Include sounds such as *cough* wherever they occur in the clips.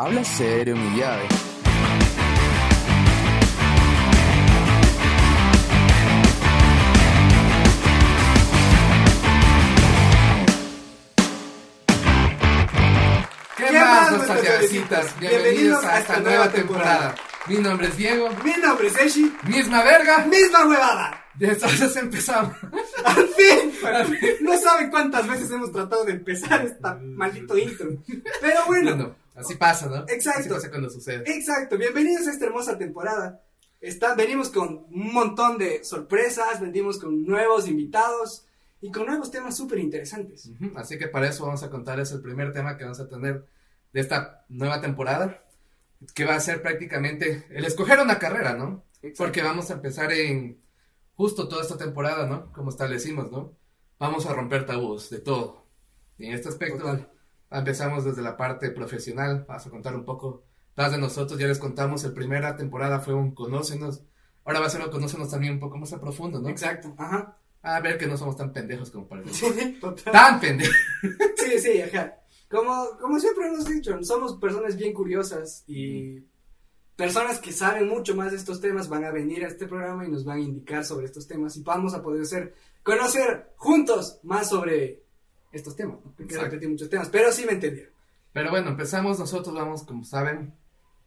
Habla serio, mi llave. ¿Qué, más, nuestras llavecitas? Bienvenidos a esta nueva temporada. Mi nombre es Diego. Mi nombre es Eshi. Misma verga. Misma huevada. Y entonces empezamos. Al fin. *laughs* No saben cuántas veces hemos tratado de empezar esta maldito intro. Pero bueno. Bueno, así pasa, ¿no? Exacto. Así pasa cuando sucede. Exacto. Bienvenidos a esta hermosa temporada. Está, venimos con un montón de sorpresas, venimos con nuevos invitados y con nuevos temas súper interesantes. Ujú, Así que para eso vamos a contarles el primer tema que vamos a tener de esta nueva temporada, que va a ser prácticamente el escoger una carrera, ¿no? Porque vamos a empezar en justo toda esta temporada, ¿no? Como establecimos, ¿no? Vamos a romper tabús de todo. Y en este aspecto Total. Empezamos desde la parte profesional, vamos a contar un poco más de nosotros, ya les contamos, el primera temporada fue un conócenos, ahora va a ser un conócenos también un poco más a profundo, ¿no? Exacto. Ajá. A ver que no somos tan pendejos como parecemos. Sí, total. Tan pendejos. *laughs* Sí, sí, ajá. Como, como siempre hemos dicho, somos personas bien curiosas y personas que saben mucho más de estos temas van a venir a este programa y nos van a indicar sobre estos temas y vamos a poder ser, conocer juntos más sobre estos temas. ¿no? Porque repetí muchos temas, pero sí me entendieron. Pero bueno, empezamos, nosotros vamos, como saben,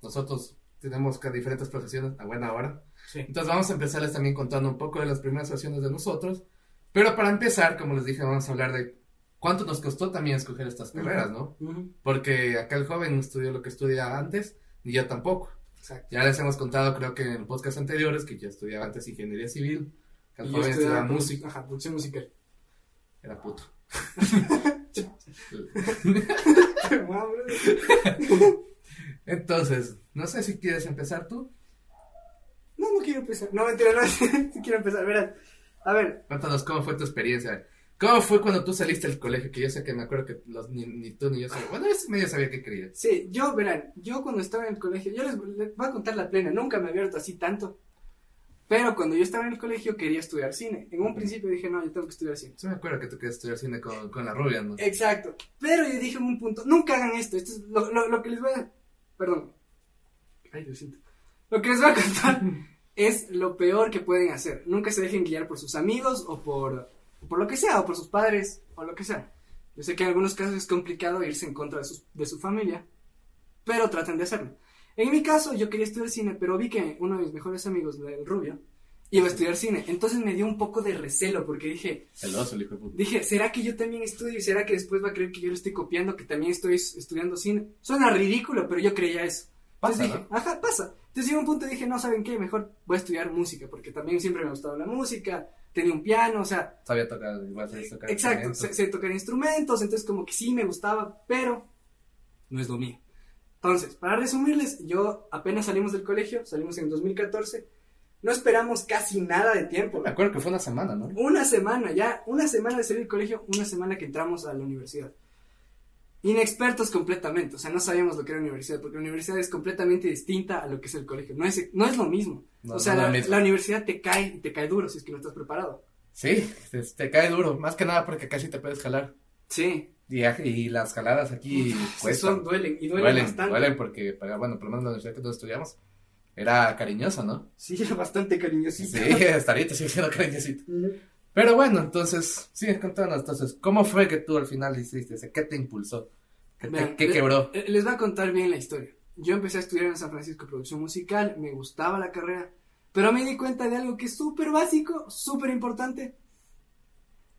nosotros tenemos diferentes profesiones a buena hora. Sí. Entonces vamos a empezarles también contando un poco de las primeras versiones de nosotros. Pero para empezar, como les dije, vamos a hablar de cuánto nos costó también escoger estas carreras, ¿no? Ujú. Porque acá el joven no estudió lo que estudia antes, ni yo tampoco. Exacto. Ya les hemos contado, creo que en podcast anteriores, que yo estudiaba antes ingeniería civil, que el joven estudiaba estudiaba música, Ajá, producción musical. era puto. *laughs* Entonces, no sé si quieres empezar tú. No, no quiero empezar. No, mentira, no, *laughs* quiero empezar. Verás. A ver, Cuéntanos cómo fue tu experiencia. ¿Cómo fue cuando tú saliste del colegio? Que yo sé que me acuerdo que los- ni, ni tú ni yo sabía. Bueno, yo medio sabía que querías. Sí, yo, verán, yo cuando estaba en el colegio, yo les, les voy a contar la plena, nunca me he abierto así tanto. Pero cuando yo estaba en el colegio quería estudiar cine. En un principio dije, no, yo tengo que estudiar cine. Sí me acuerdo que tú querías estudiar cine con, con la rubia, ¿no? Exacto. Pero yo dije en un punto, nunca hagan esto. Esto es lo, lo- lo que les voy a... Perdón. Ay, lo siento. Lo que les voy a contar *laughs* es lo peor que pueden hacer. Nunca se dejen guiar por sus amigos o por, por lo que sea, o por sus padres, o lo que sea. Yo sé que en algunos casos es complicado irse en contra de, sus- de su familia, pero traten de hacerlo. En mi caso, yo quería estudiar cine, pero vi que uno de mis mejores amigos, el rubio, iba a estudiar cine. Entonces me dio un poco de recelo porque dije, Celoso, el hijo de puta. Dije, ¿será que yo también estudio y será que después va a creer que yo le estoy copiando, que también estoy es- estudiando cine? Suena ridículo, pero yo creía eso. Pasa, Entonces dije, ajá, pasa. Entonces llegó un punto y dije, no, ¿saben qué? Mejor voy a estudiar música, porque también siempre me ha gustado la música, tenía un piano, o sea, Sabía tocar, igual sabías tocar exacto, sé tocar instrumentos, entonces como que sí me gustaba, pero no es lo mío. Entonces, para resumirles, yo apenas salimos del colegio, salimos en 2014, no esperamos casi nada de tiempo. Me acuerdo que fue una semana, ¿no? Una semana, ya, una semana de salir del colegio, una semana que entramos a la universidad. Inexpertos completamente, o sea, no sabíamos lo que era universidad, porque la universidad es completamente distinta a lo que es el colegio, no es, no es lo mismo. No, o sea, no la, lo mismo. la universidad te cae y te cae duro si es que no estás preparado. Sí, te, te cae duro. Más que nada porque casi te puedes jalar. Sí, Y, y las jaladas aquí sí son, duelen, y duelen, duelen, bastante. duelen porque, bueno, por lo menos la universidad que nosotros estudiamos era cariñosa, ¿no? Sí, era bastante cariñosito. Sí, *laughs* ahorita sigue siendo cariñosito. Pero bueno, entonces, sí, contanos, entonces, ¿cómo fue que tú al final hiciste? ese? ¿Qué te impulsó? ¿Qué, Vean, quebró? eh, Les voy a contar bien la historia. Yo empecé a estudiar en San Francisco producción musical, me gustaba la carrera, pero me di cuenta de algo que es súper básico, súper importante.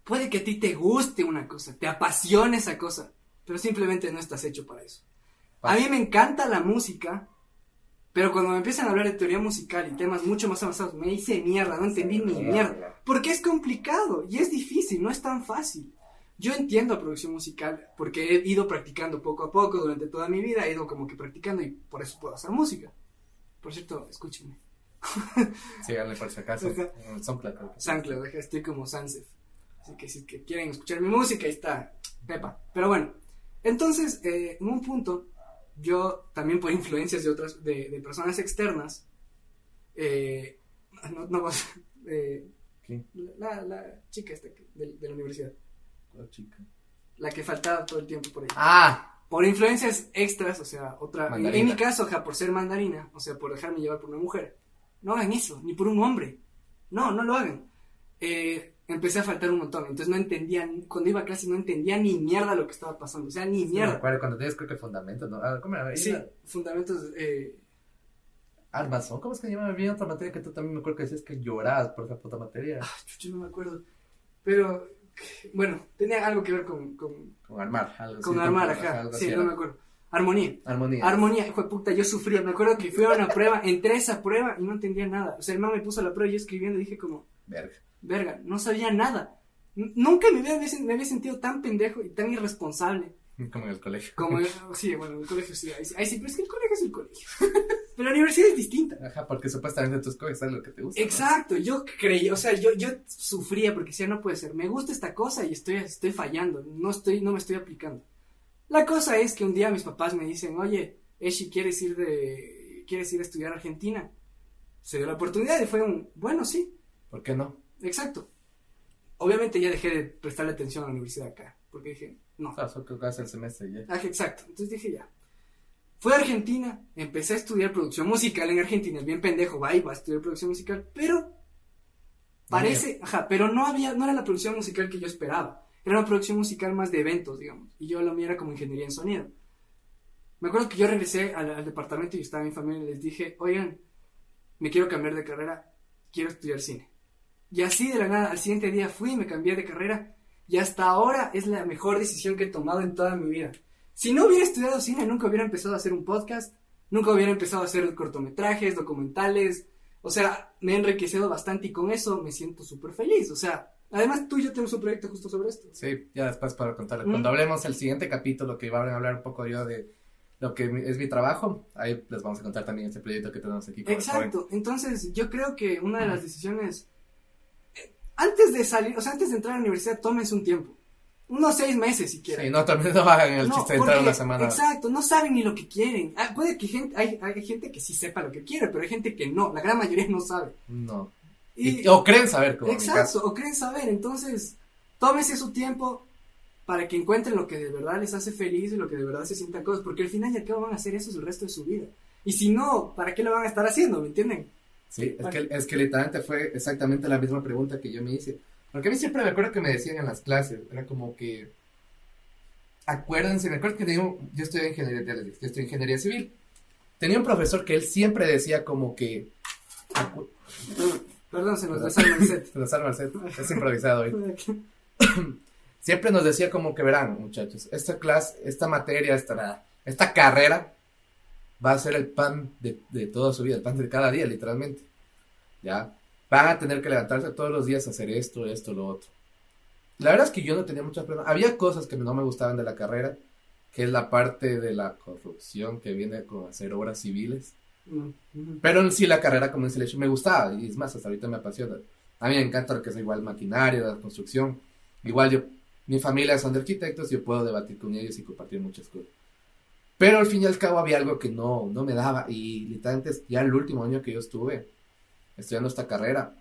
Puede que a ti te guste una cosa, te apasione esa cosa, pero simplemente no estás hecho para eso. A mí me encanta la música, pero cuando me empiezan a hablar de teoría musical y temas mucho más avanzados, me hice mierda, no entendí ni mierda. Porque es complicado y es difícil, no es tan fácil. Yo entiendo producción musical porque he ido practicando poco a poco durante toda mi vida, he ido como que practicando y por eso puedo hacer música. Por cierto, escúchenme. Síganle por si acaso. SoundCloud, que. SoundCloud, estoy como Sansef. Así que si que quieren escuchar mi música, ahí está Pepa. Pero bueno, entonces, eh, en un punto, yo también por influencias de otras, de, de personas externas, eh, no, no vas, eh, la, la chica esta de, de la universidad, ¿Cuál chica? la que faltaba todo el tiempo por ahí. Ah, por influencias extras, o sea, otra, en, Mandarina. en mi caso, ja, por ser mandarina, o sea, por dejarme llevar por una mujer, no hagan eso, ni por un hombre, no, no lo hagan. Eh, empecé a faltar un montón, entonces no entendía, cuando iba a clase no entendía ni mierda lo que estaba pasando, o sea, ni mierda. acuerdo cuando tienes creo que fundamentos, ¿no? Ah, ¿Cómo era? Sí, Era fundamentos, eh, Armazón, ¿cómo es que se llama? Había otra materia que tú también me acuerdo que decías que llorabas por esa puta materia. ah, chucha, no me acuerdo, pero, bueno, tenía algo que ver con, con, Con armar, algo con así, armar, ajá, algo sí, no era. me acuerdo, armonía. Armonía. Armonía, hijo de puta, yo sufría. Me acuerdo que fui a una prueba, entré a esa prueba y no entendía nada. O sea, el man me puso la prueba y yo escribiendo y dije como, Verga. verga, no sabía nada. Nunca me había, me había sentido tan pendejo y tan irresponsable Como en el colegio. como, *laughs* sí, bueno, en el colegio sí, ahí, sí- ahí sí, pero es que el colegio es el colegio. *laughs* Pero la universidad es distinta. Ajá, porque supuestamente tú escoges algo que te gusta. ¿no? Exacto, yo creí, o sea, yo, yo sufría porque decía, no puede ser, me gusta esta cosa y estoy, estoy fallando, no, estoy, no me estoy aplicando. La cosa es que un día mis papás me dicen, oye, Eshi, ¿quieres ir, de, ¿quieres ir a estudiar a Argentina? Se dio la oportunidad y fue un, bueno, sí, ¿Por qué no? exacto. Obviamente ya dejé de prestarle atención a la universidad acá, porque dije, no, Ah, solo que el semestre y ya. Ah, exacto. Entonces dije ya. Fui a Argentina, empecé a estudiar producción musical en Argentina, bien pendejo, va y va a estudiar producción musical, pero parece, ajá, pero no había, no era la producción musical que yo esperaba, era una producción musical más de eventos, digamos, y yo la mía era como ingeniería en sonido. Me acuerdo que yo regresé al, al departamento y estaba mi familia y les dije, oigan, me quiero cambiar de carrera, quiero estudiar cine. Y así de la nada, al siguiente día fui y me cambié de carrera y hasta ahora es la mejor decisión que he tomado en toda mi vida. Si no hubiera estudiado cine, nunca hubiera empezado a hacer un podcast, nunca hubiera empezado a hacer cortometrajes, documentales. O sea, me he enriquecido bastante y con eso me siento súper feliz. O sea, además tú y yo tenemos un proyecto justo sobre esto. Sí, ya después para contarles. Mm. Cuando hablemos el siguiente capítulo, que van a hablar un poco yo de lo que es mi trabajo, ahí les vamos a contar también este proyecto que tenemos aquí. con. Exacto. Entonces, yo creo que una de las decisiones, antes de salir, o sea, antes de entrar a la universidad, tómense un tiempo. Unos seis meses si quieren. Sí, no, también no hagan el No, chiste de entrar una semana. Exacto, no saben ni lo que quieren. Ah, puede que gente, hay, hay gente que sí sepa lo que quiere, pero hay gente que no. La gran mayoría no sabe. No. Y, Y- o creen saber, como exacto, o creen saber. Entonces, tómese su tiempo para que encuentren lo que de verdad les hace feliz y lo que de verdad se sientan cosas. Porque al final y al cabo van a hacer eso el resto de su vida. Y si no, ¿para qué lo van a estar haciendo? ¿Me entienden? Sí, es que, es que literalmente fue exactamente la misma pregunta que yo me hice. Porque a mí siempre me acuerdo que me decían en las clases, era como que, acuérdense, me acuerdo que tenía un- yo estudié ingeniería, ya les dije, yo estudié ingeniería civil. Tenía un profesor que él siempre decía como que, acu- Perdón, se nos desarma el set. *laughs* se nos arma el set, es improvisado hoy. *laughs* Siempre nos decía como que verán, muchachos, esta clase, esta materia, esta, esta carrera va a ser el pan de, de toda su vida, el pan de cada día, literalmente. ¿Ya? Van a tener que levantarse todos los días a hacer esto, esto, lo otro. La verdad es que yo no tenía mucha problema. Había cosas que no me gustaban de la carrera, que es la parte de la corrupción que viene con hacer obras civiles. Pero en sí la carrera, como hecho, me gustaba y es más, hasta ahorita me apasiona. A mí me encanta lo que es igual maquinaria, la construcción. Igual yo, mi familia son de arquitectos, yo puedo debatir con ellos y compartir muchas cosas. Pero al fin y al cabo había algo que no, no me daba y literalmente ya el último año que yo estuve estudiando esta carrera,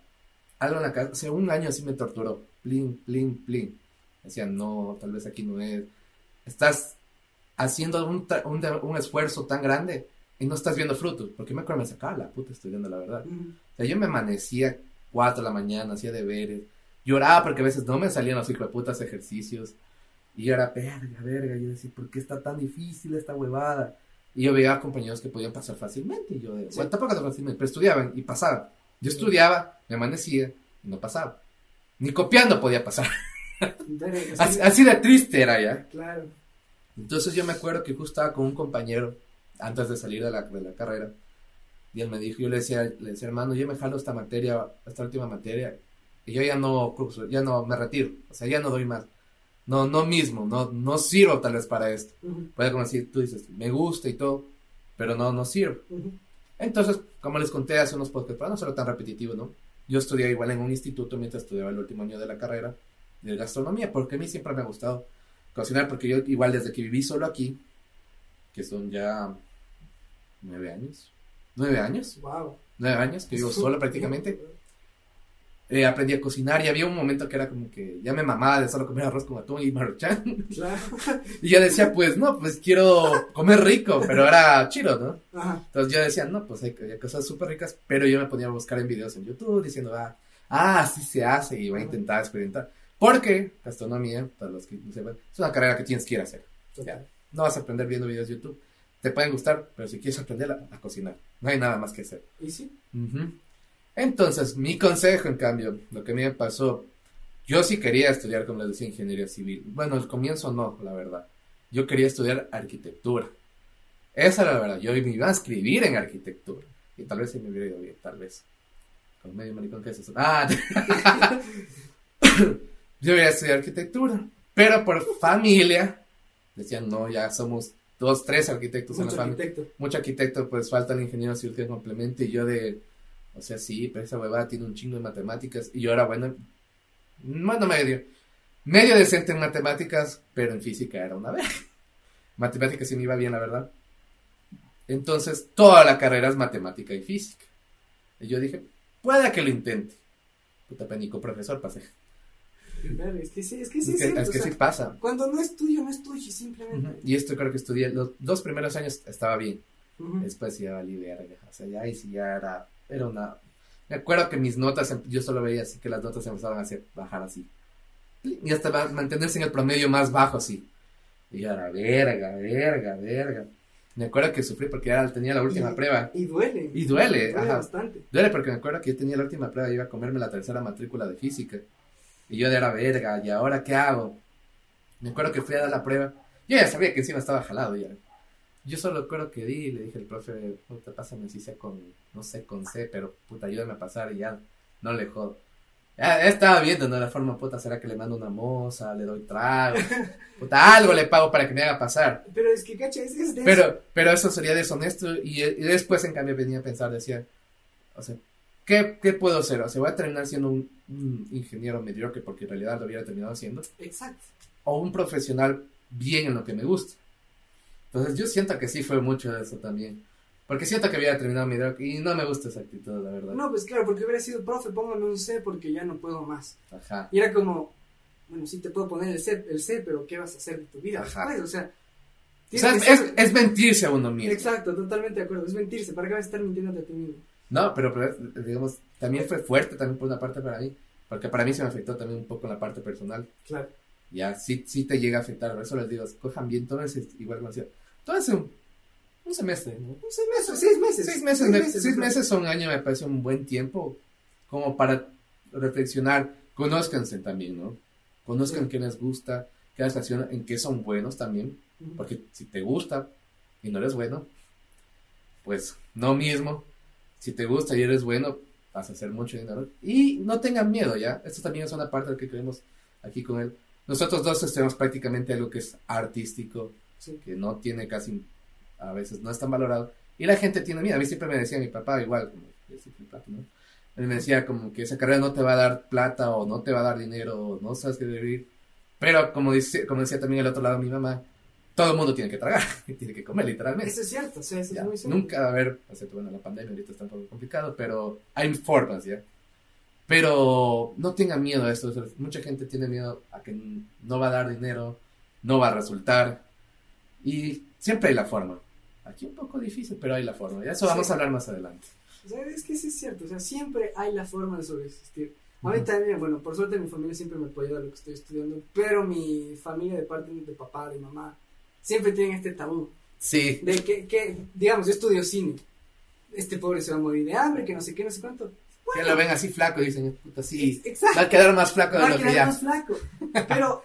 algo en la casa, sea, un año así me torturó, plin, plin, plin. Decía, no, tal vez aquí no es. Estás haciendo un, un, un esfuerzo tan grande y no estás viendo frutos. Porque me acuerdo me sacaba la puta estudiando, la verdad. O sea, yo me amanecía 4 de la mañana, hacía deberes, lloraba porque a veces no me salían los hijos de putas ejercicios. Y yo era, verga, verga, yo decía, ¿por qué está tan difícil esta huevada? Y yo veía compañeros que podían pasar fácilmente. Y yo, de, Sí. bueno, tampoco fácilmente, pero estudiaban y pasaban. Yo estudiaba, me amanecía y no pasaba. Ni copiando podía pasar. *laughs* Entonces, Así, así de triste era ya. Claro. Entonces yo me acuerdo que justo estaba con un compañero antes de salir de la, de la carrera. Y él me dijo, yo le decía, le decía, hermano, yo me jalo esta materia, esta última materia, y yo ya no curso, ya no me retiro, o sea, ya no doy más. No, no mismo, no, no sirvo tal vez para esto. Ujú, Puede como decir, tú dices, me gusta y todo, pero no, no sirvo. Entonces, como les conté hace unos podcasts, para no ser tan repetitivo, ¿no? Yo estudié igual en un instituto mientras estudiaba el último año de la carrera de gastronomía, porque a mí siempre me ha gustado cocinar, porque yo igual desde que viví solo aquí, que son ya nueve años, nueve años, Wow. nueve años que vivo solo prácticamente, eh, aprendí a cocinar y había un momento que era como que ya me mamaba de solo comer arroz con atún y maruchan. *laughs* Claro. y yo decía, pues no, pues quiero comer rico, pero era chido, ¿no? Ajá. Entonces yo decía, no, pues hay, hay cosas súper ricas, pero yo me ponía a buscar en videos en YouTube diciendo, ah, ah, así se hace y voy a intentar experimentar. Porque gastronomía, para los que no sepan, es una carrera que tienes que ir a hacer. Ya, no vas a aprender viendo videos de YouTube. Te pueden gustar, pero si quieres aprender a, a cocinar, no hay nada más que hacer. ¿Y sí? Ujú. Entonces, mi consejo, en cambio, lo que a mí me pasó, yo sí quería estudiar, como les decía, ingeniería civil. Bueno, al comienzo no, la verdad. Yo quería estudiar arquitectura. Esa era la verdad. Yo me iba a escribir en arquitectura. Y tal vez sí me hubiera ido bien, tal vez. Con medio maricón que es eso. Ah, *coughs* yo iba a estudiar arquitectura. Pero por familia, decían, no, ya somos dos, tres arquitectos en la familia arquitecto. mucho arquitecto, pues falta el ingeniero civil que complemente. Y yo de, o sea, sí, pero esa huevada tiene un chingo de matemáticas. Y yo era bueno, bueno, medio, medio decente en matemáticas, pero en física era una vez. Matemáticas sí me iba bien, la verdad. Entonces, toda la carrera es matemática y física. Y yo dije, puede que lo intente. Puta penico, profesor, pasé. Claro, Es que sí, es que sí, es que, cierto, es que o sea, sí pasa. Cuando no estudio, no estudio, simplemente. Y esto creo que estudié, los dos primeros años estaba bien. Ujú. Después ya valí verga. O sea, ya ahí sí ya era, era una... Me acuerdo que mis notas, em- yo solo veía así que las notas empezaban a hacer, bajar así. Y hasta mantenerse en el promedio más bajo así. Y yo era verga, verga, verga. Me acuerdo que sufrí porque ya tenía la última Y- prueba. Y duele. Y duele, ajá. bastante. Duele porque me acuerdo que yo tenía la última prueba y iba a comerme la tercera matrícula de física. Y yo era verga, ¿y ahora qué hago? Me acuerdo que fui a dar la prueba. Yo ya sabía que encima estaba jalado ya. Yo solo recuerdo que di y le dije al profe, puta, pásame si sea con, no sé, con C, pero puta, ayúdame a pasar y ya, no le jodo. Ya estaba viendo, ¿no? La forma, puta, será que le mando una moza, le doy trago, *laughs* puta, algo le pago para que me haga pasar. Pero es que, cacha, es, es de eso. Pero, pero eso sería deshonesto y, y después en cambio venía a pensar, decía, o sea, ¿qué, qué puedo hacer? O sea, voy a terminar siendo un, un ingeniero mediocre porque en realidad lo hubiera terminado siendo, Exacto. o un profesional bien en lo que me gusta. Entonces yo siento que sí fue mucho de eso también, porque siento que hubiera terminado mediocre y no me gusta esa actitud, la verdad. No, pues claro, porque hubiera sido profe, póngame un C porque ya no puedo más. Ajá. Y era como, bueno, sí te puedo poner el C, el C pero ¿qué vas a hacer de tu vida Ajá. después? O sea, O es, ser- es, mentirse a uno mismo. Exacto, totalmente de acuerdo. Es mentirse. ¿Para qué vas a estar mintiéndote a ti mismo? No, pero, pero, digamos, también fue fuerte también por una parte para mí, porque para mí se me afectó también un poco la parte personal. Claro. ya sí, sí te llega a afectar. Por eso les digo, cojan bien, tómense, igual como decía, tómense un, un semestre, ¿no? Un semestre, seis meses. Seis meses, me- seis sea, meses o un año me parece un buen tiempo como para reflexionar. Conózcanse también, ¿no? Conozcan Sí. qué les gusta, qué les apasiona, en qué son buenos también. Ujú. Porque si te gusta y no eres bueno, pues no mismo. Si te gusta y eres bueno, vas a hacer mucho dinero. Y no tengan miedo, ¿ya? Esto también es una parte de lo que queremos aquí con él. Nosotros dos estudiamos prácticamente algo que es artístico, Sí. que no tiene casi, a veces no es tan valorado. Y la gente tiene miedo. A mí siempre me decía mi papá, igual, como, ¿no? Él me decía como que esa carrera no te va a dar plata o no te va a dar dinero o no sabes qué vivir. Pero como, dice, como decía también el otro lado mi mamá, todo el mundo tiene que tragar, *laughs* tiene que comer literalmente. Eso es cierto, o sea, eso Ya, es muy cierto. Nunca a haber, excepto bueno, la pandemia ahorita está un poco complicado, pero hay formas, ¿ya? Pero no tengan miedo a esto, o sea, mucha gente tiene miedo a que no va a dar dinero, no va a resultar, y siempre hay la forma. Aquí un poco difícil, pero hay la forma, y eso vamos Sí. a hablar más adelante. O sea, es que sí es cierto, o sea, siempre hay la forma de sobreexistir. A mí también, bueno, por suerte mi familia siempre me apoyó a lo que estoy estudiando, pero mi familia de parte de papá, de mamá, siempre tienen este tabú Sí, de que, que digamos, yo estudio cine. Este pobre se va a morir de hambre, que no sé qué, no sé cuánto. que lo ven así flaco y dicen, puta, sí, Exacto. va a quedar más flaco de va a lo que quedar ya. más flaco. *laughs* Pero,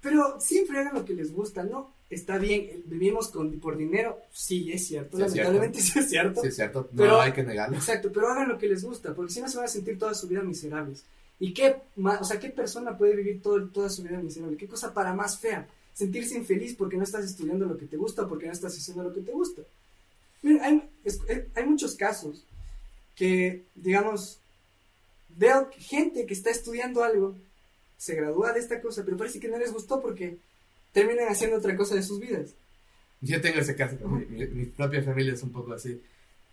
pero siempre hagan lo que les gusta, ¿no? Está bien, vivimos con, por dinero, sí, es cierto, Sí, es lamentablemente sí es cierto. Sí, es cierto, no Pero- hay que negarlo. Exacto, pero hagan lo que les gusta, porque si no se van a sentir toda su vida miserables. ¿Y qué, o sea, qué persona puede vivir todo, toda su vida miserable? ¿Qué cosa para más fea? Sentirse infeliz porque no estás estudiando lo que te gusta, porque no estás haciendo lo que te gusta. Hay, es- eh, hay muchos casos que, digamos, veo gente que está estudiando algo, se gradúa de esta cosa, pero parece que no les gustó porque terminan haciendo otra cosa de sus vidas. Yo tengo ese caso, mi, mi- mi propia familia es un poco así.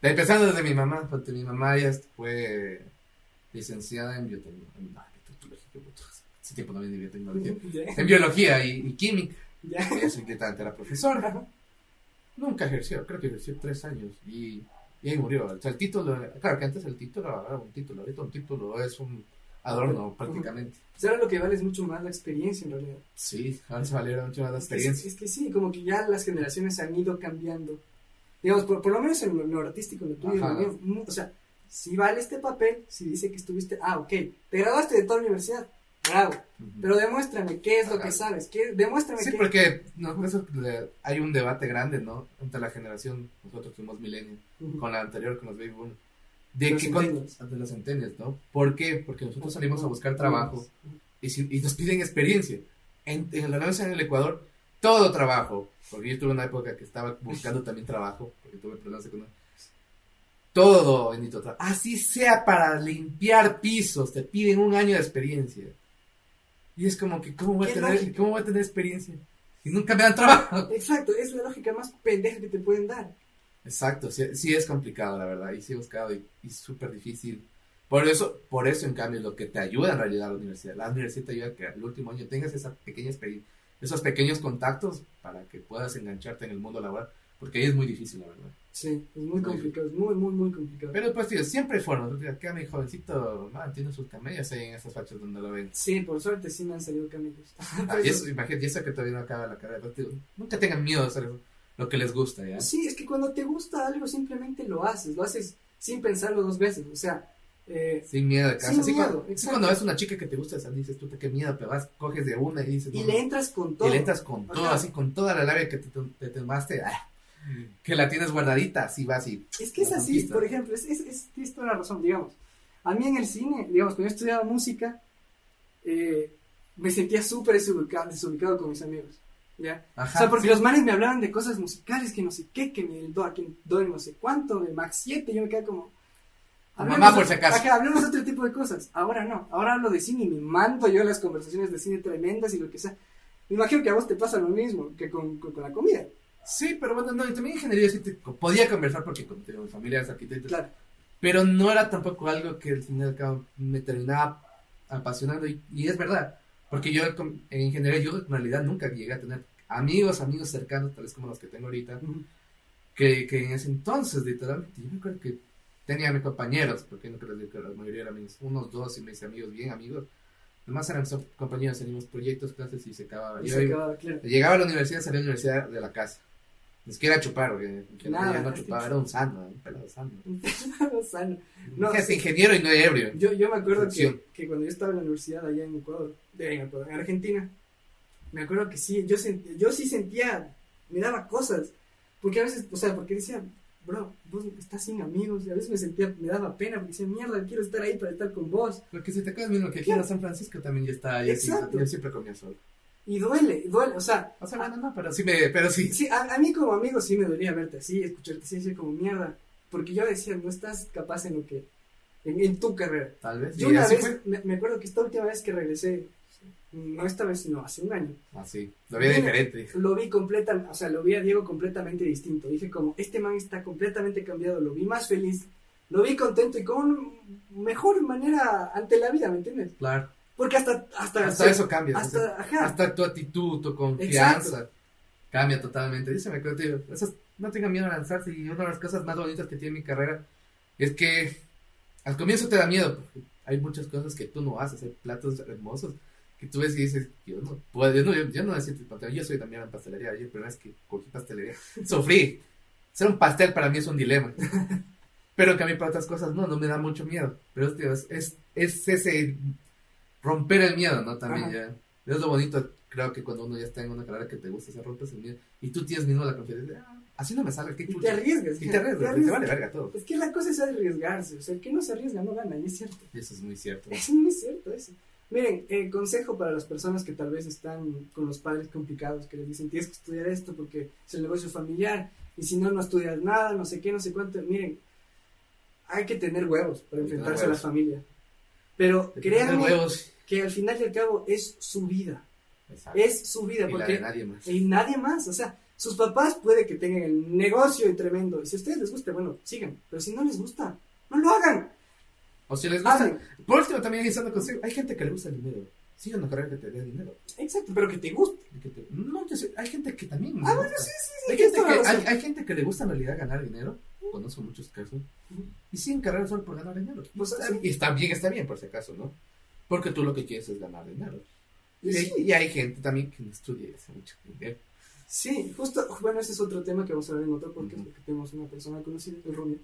Empezando desde mi mamá, porque mi mamá ya fue, licenciada en biotecnología. No, biotecnología, hace tiempo no había biotecnología. *laughs* En biología y, y química. Ya. *laughs* Es inquietante, era profesora. Nunca ejerció, creo que ejerció tres años y, y ahí murió. O sea, el título, claro que antes el título era un título, ahorita un título es un adorno prácticamente. Pues ahora lo que vale es mucho más la experiencia en realidad. Sí, ahora se valiera mucho más la Es que, experiencia. es que sí, como que ya las generaciones han ido cambiando. Digamos, por, por lo menos en lo, lo artístico, en lo tuyo, en lo mío, o sea, si vale este papel, si dice que estuviste, ah, ok, te graduaste de toda la universidad, bravo, Ujú. pero demuéstrame qué es lo Ajá. que sabes, qué, demuéstrame Sí, qué. porque no, eso, le- hay un debate grande, ¿no? Entre la generación, nosotros fuimos millennials, Ujú. con la anterior, con los baby boomers. De Los que con- centennials. de los centennials, ¿no? ¿Por qué? Porque nosotros salimos a buscar trabajo y, si- y nos piden experiencia. En, en la universidad en el Ecuador, todo trabajo, porque yo tuve una época que estaba buscando *laughs* también trabajo, porque tuve problemas económicos. Todo, bendito trabajo. Así sea para limpiar pisos, te piden un año de experiencia. Y es como que, ¿cómo voy a, tener, lógica. ¿cómo voy a tener experiencia? Y nunca me dan trabajo. Exacto, es la lógica más pendeja que te pueden dar. Exacto, sí, sí es complicado, la verdad, y sí he buscado y, y es súper difícil. Por eso, por eso, en cambio, lo que te ayuda en realidad a la universidad, la universidad te ayuda a que el último año tengas esa pequeña esos pequeños contactos para que puedas engancharte en el mundo laboral, porque ahí es muy difícil, la verdad. Sí, es muy Muy complicado, es muy, muy, muy complicado. Pero pues, tío, siempre hay formas, acá mi jovencito man, tiene sus camellas ahí en esas fachas donde lo ven. Sí, por suerte sí me han salido camellos. Ah, y *laughs* eso, imagínate, y eso que todavía no acaba la carrera, tío, nunca tengan miedo de hacer eso, lo que les gusta, ¿ya? Sí, es que cuando te gusta algo simplemente lo haces, lo haces sin pensarlo dos veces, o sea, eh, Sin miedo de casa. Sin miedo, cuando, cuando ves una chica que te gusta, dices, tú, qué miedo, pero vas, coges de una y dices, y no, le no. entras con todo. Y le entras con todo, Ajá. así, con toda la labia que te, te tomaste, ah, que la tienes guardadita, así vas y... Es que es así, por ejemplo, es, es, es- tienes toda la razón, digamos. A mí en el cine, digamos, cuando yo estudiaba música, eh, me sentía súper desubicado, desubicado con mis amigos, ¿ya? Ajá, o sea, porque sí. los manes me hablaban de cosas musicales, que no sé qué, que me el do aquí, do no sé cuánto, de Max 7, yo me quedaba como... Mamá, por si acaso. Ajá, hablemos de otro tipo de cosas. Ahora no, ahora hablo de cine y me mando yo las conversaciones de cine tremendas y lo que sea. Me imagino que a vos te pasa lo mismo que con, con, con la comida. Sí, pero bueno, no, y también ingeniería sí te- podía conversar porque digo, mi familia es arquitecta, Claro. pero no era tampoco algo que al final me terminaba apasionando y, y es verdad, porque yo con- en ingeniería yo en realidad nunca llegué a tener amigos, amigos cercanos, tales como los que tengo ahorita, Ujú. que, que en ese entonces, literalmente, yo me acuerdo que tenía mis compañeros, porque no creo que la mayoría eran mis, unos dos y mis amigos, bien amigos, además eran compañeros, teníamos proyectos, clases y se acababa. Y se acababa, claro. llegaba a la universidad, salía a la universidad de la casa. Ni siquiera chupar, porque que Nada, no chupaba, era un sano, un pelado sano. *laughs* Sano. No, Fíjate, sí. ingeniero y no ebrio. Yo, yo me acuerdo que, que cuando yo estaba en la universidad allá en Ecuador, de, en, Ecuador, en Argentina, me acuerdo que sí, yo, sent- yo sí sentía, me daba cosas, porque a veces, o sea, porque decía, bro, vos estás sin amigos, y a veces me sentía, me daba pena, porque decía, mierda, quiero estar ahí para estar con vos, Porque si te acuerdas mismo que aquí en San Francisco también ya está, ya sí, Exacto. yo siempre comía solo. y duele, duele, o sea, O sea, bueno, no, pero sí me, pero sí. sí, a, a mí como amigo sí me dolía verte así, escucharte así, decir como mierda, porque yo decía, no estás capaz en lo que, en, en tu carrera. Tal vez. Yo una así vez, me, me acuerdo que esta última vez que regresé, no esta vez, sino hace un año, Así. Lo veía Mira, diferente. lo vi completa, o sea, lo vi a Diego completamente distinto. Dije como, este man está completamente cambiado, lo vi más feliz, lo vi contento y con mejor manera ante la vida, ¿me entiendes? Claro. Porque hasta, hasta, Hasta eso cambia. hasta, o sea, ajá, hasta tu actitud, tu confianza cambia totalmente. Dice, me acuerdo, te digo, esas- no tengan miedo a lanzarse. Y una de las cosas más bonitas que tiene mi carrera es que al comienzo te da miedo, porque hay muchas cosas que tú no haces, hay platos hermosos que tú ves y dices, yo no puedo, yo no, yo, yo no decirte pastel, yo soy también en pastelería, yo la primera vez que cogí pastelería, *laughs* sufrí. Hacer un pastel para mí es un dilema. *laughs* Pero que a mí para otras cosas no, no me da mucho miedo. Pero tío, es, es, es ese romper el miedo, ¿no? También Ajá. ya. Es lo bonito, creo que cuando uno ya está en una carrera que te gusta, se rompes el miedo. Y tú tienes mismo la confianza de, ah, así no me sale, qué y te chucha. arriesgas. Y te arriesgas, te vale verga todo. Es que la cosa es arriesgarse, o sea, el que no se arriesga no gana, y es cierto. Eso es muy cierto. Es muy cierto eso. Miren, eh, consejo para las personas que tal vez están con los padres complicados, que les dicen, tienes que estudiar esto porque es el negocio familiar, y si no, no estudias nada, no sé qué, no sé cuánto. Miren, hay que tener huevos para enfrentarse a la familia. Pero créanme que al final y al cabo es su vida. Exacto. Es su vida, y porque nadie más. y nadie más. O sea, sus papás puede que tengan el negocio y tremendo. Y si a ustedes les gusta, bueno, sigan. Pero si no les gusta, no lo hagan. O si les gusta. Hablen. Por último, también estando consigo. Hay gente que le gusta el dinero. Sigue una carrera que te dé dinero. Exacto, pero que te guste. Y que te- No, yo sé, hay gente que también. Ah, bueno, sí, sí, sí. Hay gente, que, hay, hay gente que le gusta en realidad ganar dinero. Conozco muchos casos. Y siguen carreras solo por ganar dinero. Y Pues, está, sí. y está bien, está bien por si acaso, ¿no? Porque tú lo que quieres es ganar dinero. Y, Sí. y hay gente también que no estudia y hace mucho dinero. Sí, justo, bueno, ese es otro tema que vamos a hablar en otro porque tenemos una persona conocida, el Romeo.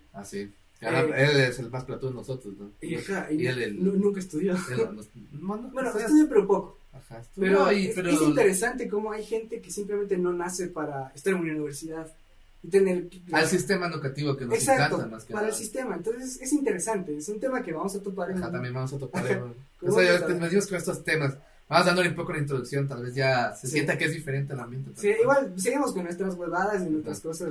Eh, él es el más platón de nosotros, ¿no? Y, ajá, y Y él, el- nu- nunca estudió. *laughs* él *laughs* no- no- no- Bueno, estudió pero poco. Ajá, Pero, no, y- es, pero- es interesante cómo hay gente que simplemente no nace para estar en una universidad y tener... al sistema educativo que nos Exacto, encanta más que para el nada. sistema. Entonces es interesante, es un tema que vamos a topar en... Ajá, también vamos a topar. Ajá. eh, ¿Cómo O sea, tal? te metimos con estos temas. Vamos dándole un poco la introducción, tal vez ya se Sí. sienta que es diferente el ambiente. Sí, igual seguimos con nuestras huevadas y nuestras cosas,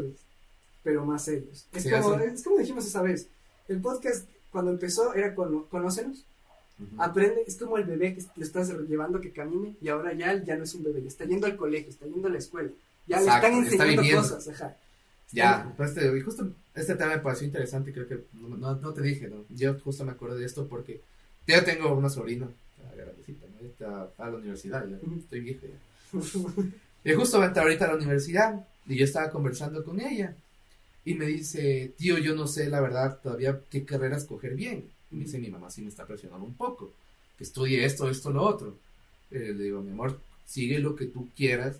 pero más serios. Es, Sí, como, es como dijimos esa vez, el podcast cuando empezó era con, conócenos, Ujú. aprende, es como el bebé que lo estás llevando que camine y ahora ya, ya no es un bebé, ya está yendo al colegio, está yendo a la escuela, ya Exacto, le están está enseñando viviendo. cosas, ajá. Ya, pues este, y justo este tema me pareció interesante, creo que no, no, no te dije, ¿no? Yo justo me acuerdo de esto porque yo tengo una sobrina, grandecita, ¿no? Está a la universidad, ya estoy viejo ya. Y justo va a entrar ahorita a la universidad y yo estaba conversando con ella y me dice, tío, yo no sé la verdad todavía qué carrera escoger bien. Y me dice, mi mamá sí me está presionando un poco, que estudie esto, esto, lo otro. Eh, le digo, mi amor, sigue lo que tú quieras,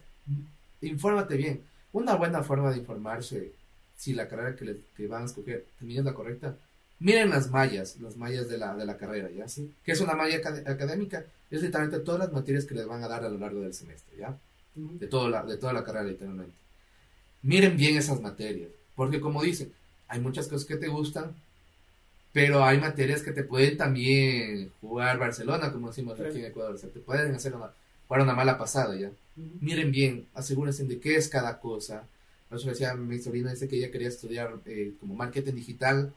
infórmate bien. Una buena forma de informarse si la carrera que, le- que van a escoger también es la correcta. Miren las mallas, las mallas de la, de la carrera, ¿ya? Sí. ¿Qué es una malla acad- académica? Es literalmente todas las materias que les van a dar a lo largo del semestre, ¿ya? De, todo la, de toda la carrera literalmente. Miren bien esas materias, porque como dicen, hay muchas cosas que te gustan, pero hay materias que te pueden también jugar Barcelona, como decimos aquí en Ecuador, o sea, te pueden hacer una, jugar una mala pasada ya. Ujú. Miren bien, asegúrense de qué es cada cosa. Por eso decía mi sobrina, dice que ella quería estudiar eh, como marketing digital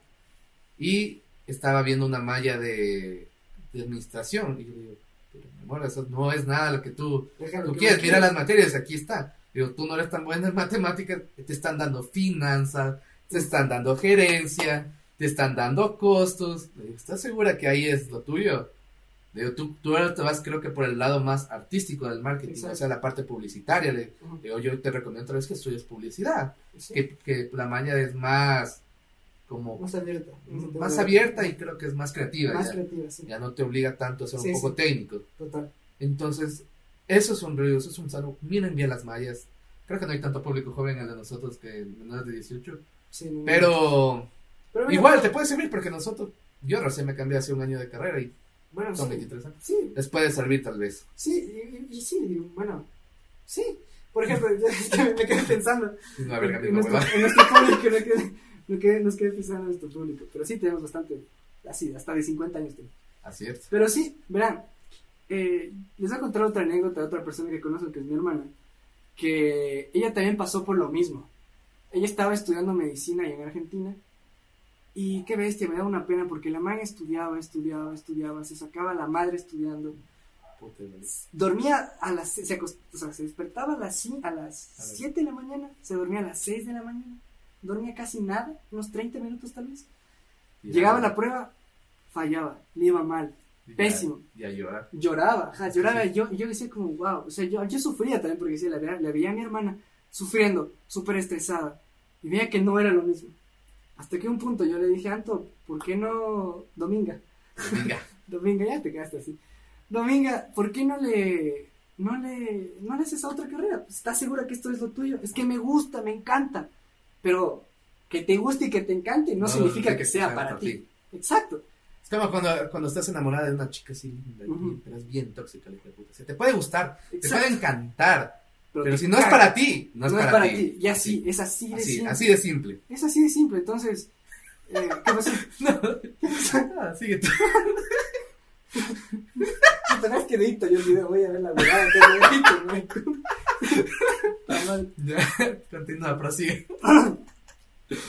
y estaba viendo una malla de, de administración. Y yo digo, pero mi amor, eso no es nada lo que tú Déjalo Tú que quieres, mira las materias, aquí está. Digo, tú no eres tan buena en matemáticas, te están dando finanzas, te están dando gerencia, te están dando costos. Digo, ¿estás segura que ahí es lo tuyo? Digo, tú, tú ahora te vas, creo que por el lado más artístico del marketing, Exacto. o sea, la parte publicitaria. Le Ujú. digo, yo te recomiendo otra vez que estudies publicidad, Sí. que, que la maña es más, como, Más abierta. más abierta y creo que es más creativa. Más ya. creativa, sí. Ya no te obliga tanto a ser Sí, un poco sí. técnico. Total. Entonces, eso es un río, eso es un salud. Miren bien las mallas. Creo que no hay tanto público joven en el de nosotros que menores de 18. Sí, no. Pero Pero igual te puede servir porque nosotros, yo recién me cambié hace un año de carrera y Bueno, son sí. 23 años. Sí, Les puede servir tal vez. sí, y, y sí, bueno, sí. Por ejemplo, *laughs* yo es que me quedé pensando No, a ver, en, mismo, nuestro, en nuestro público, no quedé, no quedé, nos quedé pensando en nuestro público. Pero sí tenemos bastante, así, hasta de 50 años tenemos. Así es. Pero sí, verán, eh, les voy a contar otra anécdota de otra persona que conozco, que es mi hermana, que ella también pasó por lo mismo. Ella estaba estudiando medicina allá en Argentina y qué bestia, me da una pena porque la man estudiaba, estudiaba, estudiaba, se sacaba la madre estudiando, dormía a las, se, acost- o sea, se despertaba a las, a las A las- 7 de la mañana, se dormía a las 6 de la mañana, dormía casi nada, unos 30 minutos tal vez. Y Llegaba a la prueba, fallaba, le iba mal, ya- pésimo. Y a llorar. lloraba, lloraba y yo, y yo decía como, wow, o sea, yo, yo sufría también porque decía, la, veía- la veía a mi hermana sufriendo, súper estresada, y veía que no era lo mismo. Hasta que un punto yo le dije, Anto, ¿por qué no Dominga? Venga. *laughs* Dominga, ya te quedaste así. Dominga, ¿por qué no le, no le, no le haces a otra carrera? Pues, ¿Estás segura que esto es lo tuyo? Es que me gusta, me encanta, pero que te guste y que te encante no, significa que, sea para ti. Exacto. Es como cuando, cuando estás enamorada de una chica así Ujú. pero es bien tóxica, la hija de puta. O sea, te puede gustar, te Exacto. puede encantar, pero te si no es para ti, no es para, ti. Y así, es así de Así, simple. así de simple. Es así de simple, entonces. Eh, ¿Qué pasó? *laughs* No, ¿Qué *laughs* pasó? ah, sigue tú. *laughs* No es que edito yo el video, voy a ver la verdad. ¿no? Está mal. Ya, continúa, prosigue.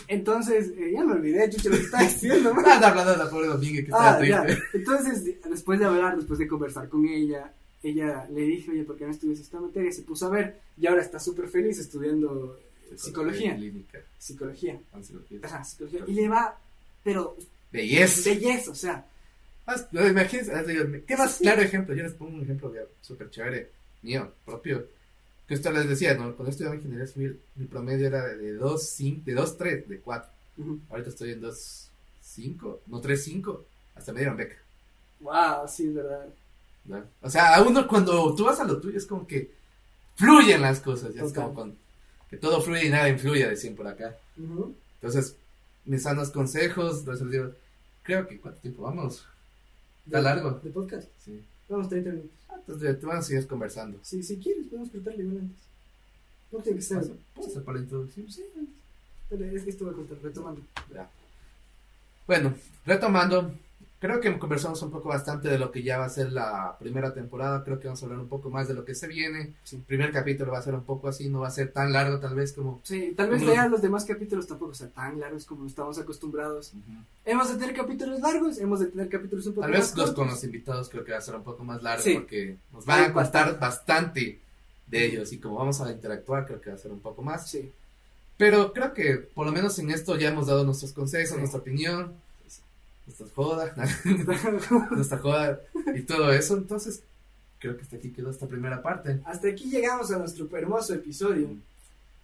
Entonces, eh, ya me olvidé, chucho, lo que estaba *laughs* diciendo. *laughs* Nada, hablando de la pobre Domingue que estaba Ah, ya. triste. Entonces, después de hablar, después de conversar con ella, ella le dije, oye, ¿por qué no estudias esta materia? Se puso a ver y ahora está súper feliz estudiando psicología. Clínica, Psicología. pansiología. Ajá, psicología. Y le va, pero Belleza. belleza, o sea, no, imagínense, ¿qué más claro ejemplo? Yo les pongo un ejemplo súper chévere, mío, propio. Que esto les decía, ¿no? Cuando estudiaba ingeniería civil, mi promedio era de 2, 5, de 2, 3, de 4. Ujú. Ahorita estoy en 2, 5, no 3, 5. Hasta me dieron beca. Wow, sí, es verdad. ¿no? O sea, a uno cuando tú vas a lo tuyo es como que fluyen las cosas. Ya es Total. como con, que todo fluye y nada influye, decían por acá. Ujú. Entonces, mis sanos consejos, entonces digo, creo que cuánto tiempo vamos. Está largo. ¿De podcast? Sí. Vamos 30 minutos. Ah, Entonces, te vamos a seguir conversando. Sí, si quieres, podemos cortarle igual antes. No tiene que ser. ¿Puedo hacer- puedo hacer para la introducción? Sí, antes. Dale, es que esto va a contar, retomando. Ya. Bueno, retomando, creo que conversamos un poco bastante de lo que ya va a ser la primera temporada. Creo que vamos a hablar un poco más de lo que se viene. Sí. El primer capítulo va a ser un poco así, no va a ser tan largo tal vez como... Sí, tal vez ya los demás capítulos tampoco sean tan largos como estamos acostumbrados. Hemos de tener capítulos largos, hemos de tener capítulos un poco Tal más vez los cortos. con los invitados creo que va a ser un poco más largo Sí. porque nos van a Hay contar bastante de ellos y como vamos a interactuar creo que va a ser un poco más. Sí. Pero creo que por lo menos en esto ya hemos dado nuestros consejos, Sí. nuestra opinión, nuestras jodas, *laughs* nuestra joda y todo eso. Entonces creo que hasta aquí quedó esta primera parte. Hasta aquí llegamos a nuestro hermoso episodio.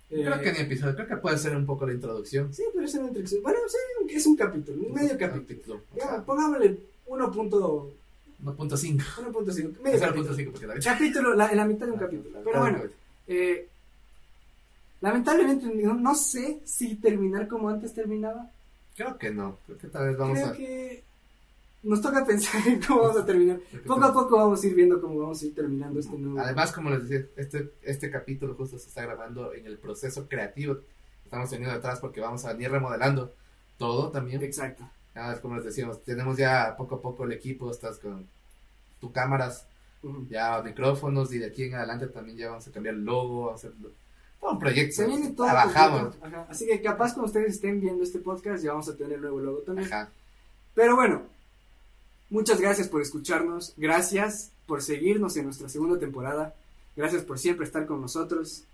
Creo Eh, que ni episodio, creo que puede ser un poco la introducción. Sí, pero es una introducción. Bueno, sí, es un capítulo, un medio capítulo. Pongámosle 1.5. 1.5. 1.5. Medio capítulo. 0.5 porque la Capítulo, la, la mitad de un capítulo. Pero bueno, eh, lamentablemente no, no sé si terminar como antes terminaba. Creo que no. Creo que tal vez vamos Creo a. que nos toca pensar en cómo vamos a terminar. Poco a poco vamos a ir viendo cómo vamos a ir terminando este nuevo. Además, como les decía, este, este capítulo justo se está grabando en el proceso creativo estamos teniendo detrás porque vamos a venir remodelando todo también. Exacto. Más como les decíamos, tenemos ya poco a poco el equipo, estás con tu cámaras, ya micrófonos y de aquí en adelante también ya vamos a cambiar el logo, vamos a hacer un proyecto. Se viene todo. Trabajamos. completo. Ajá. Así que capaz cuando ustedes estén viendo este podcast ya vamos a tener nuevo logo también. Ajá. Pero bueno, muchas gracias por escucharnos, gracias por seguirnos en nuestra segunda temporada, gracias por siempre estar con nosotros.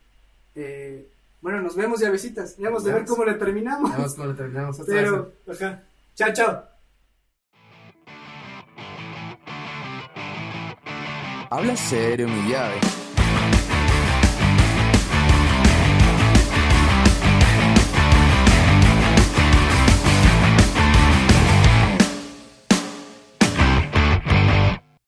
Eh, bueno, nos vemos ya besitas, ya vamos a ver cómo le terminamos. Vamos cuando terminamos hasta Pero, ajá, chao, chao. Habla serio, mi llave.